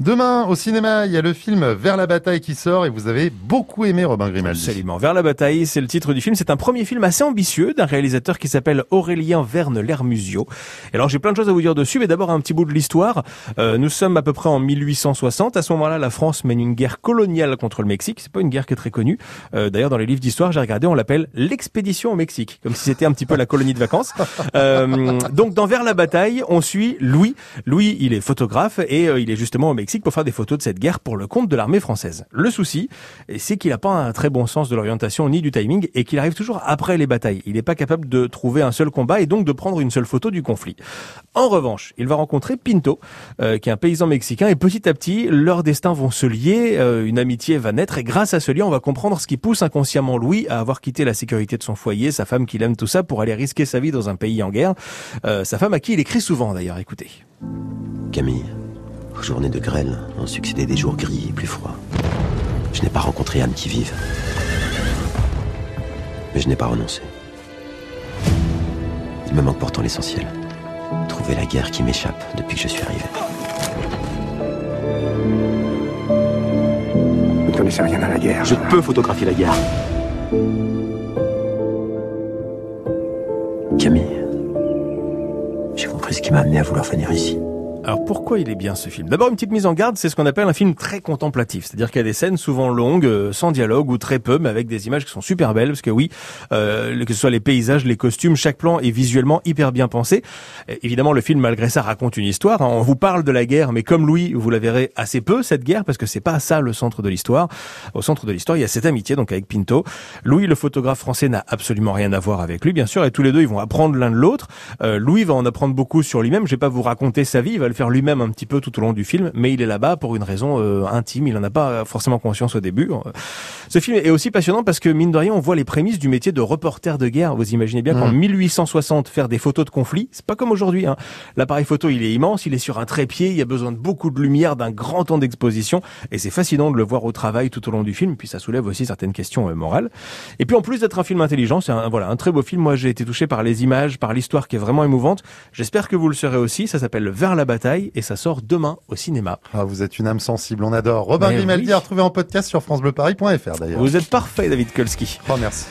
Demain, au cinéma, il y a le film Vers la bataille qui sort et vous avez beaucoup aimé Robin Grimaldi. Absolument. Vers la bataille, c'est le titre du film. C'est un premier film assez ambitieux d'un réalisateur qui s'appelle Aurélien Verne Lermusio. Et alors, j'ai plein de choses à vous dire dessus, mais d'abord un petit bout de l'histoire. Euh, nous sommes à peu près en 1860. À ce moment-là, la France mène une guerre coloniale contre le Mexique. C'est pas une guerre qui est très connue. Euh, D'ailleurs, dans les livres d'histoire, j'ai regardé, on l'appelle l'expédition au Mexique, comme si c'était un petit peu la colonie de vacances. Euh, donc, dans Vers la bataille, on suit Louis. Louis, il est photographe et euh, il est justement au Mexique pour faire des photos de cette guerre pour le compte de l'armée française. Le souci, c'est qu'il n'a pas un très bon sens de l'orientation ni du timing et qu'il arrive toujours après les batailles. Il n'est pas capable de trouver un seul combat et donc de prendre une seule photo du conflit. En revanche, il va rencontrer Pinto, euh, qui est un paysan mexicain, et petit à petit, leurs destins vont se lier, euh, une amitié va naître, et grâce à ce lien, on va comprendre ce qui pousse inconsciemment Louis à avoir quitté la sécurité de son foyer, sa femme qu'il aime, tout ça, pour aller risquer sa vie dans un pays en guerre. Euh, sa femme à qui il écrit souvent d'ailleurs, écoutez. Camille, aux journées de grêle ont succédé des jours gris et plus froids. Je n'ai pas rencontré âme qui vive. Mais je n'ai pas renoncé. Il me manque pourtant l'essentiel. Trouver la guerre qui m'échappe depuis que je suis arrivé. Vous ne connaissez rien à la guerre. Je peux photographier la guerre. Camille, j'ai compris ce qui m'a amené à vouloir venir ici. Alors pourquoi il est bien ce film? D'abord une petite mise en garde, c'est ce qu'on appelle un film très contemplatif, c'est-à-dire qu'il y a des scènes souvent longues, euh, sans dialogue ou très peu, mais avec des images qui sont super belles, parce que oui, euh, que ce soit les paysages, les costumes, chaque plan est visuellement hyper bien pensé. Évidemment, le film malgré ça raconte une histoire. hein. On vous parle de la guerre, mais comme Louis, vous la verrez assez peu cette guerre, parce que c'est pas ça le centre de l'histoire. Au centre de l'histoire, il y a cette amitié donc avec Pinto. Louis, le photographe français, n'a absolument rien à voir avec lui, bien sûr, et tous les deux ils vont apprendre l'un de l'autre. Euh, Louis va en apprendre beaucoup sur lui-même. Je vais pas vous raconter sa vie, il va le faire lui-même un petit peu tout au long du film, mais il est là-bas pour une raison euh, intime. Il en a pas forcément conscience au début. Euh, Ce film est aussi passionnant parce que mine de rien, on voit les prémices du métier de reporter de guerre. Vous imaginez bien qu'en 1860, faire des photos de conflits, c'est pas comme aujourd'hui. Hein. L'appareil photo, il est immense, il est sur un trépied, il y a besoin de beaucoup de lumière, d'un grand temps d'exposition, et c'est fascinant de le voir au travail tout au long du film. Puis ça soulève aussi certaines questions euh, morales. Et puis en plus d'être un film intelligent, c'est un voilà un très beau film. Moi, j'ai été touché par les images, par l'histoire qui est vraiment émouvante. J'espère que vous le serez aussi. Ça s'appelle Vers la bataille et ça sort demain au cinéma. Ah, vous êtes une âme sensible, on adore. Robin Grimaldi oui. à retrouver en podcast sur francebleuparis.fr d'ailleurs. Vous êtes parfait, David Kolski. Oh, merci.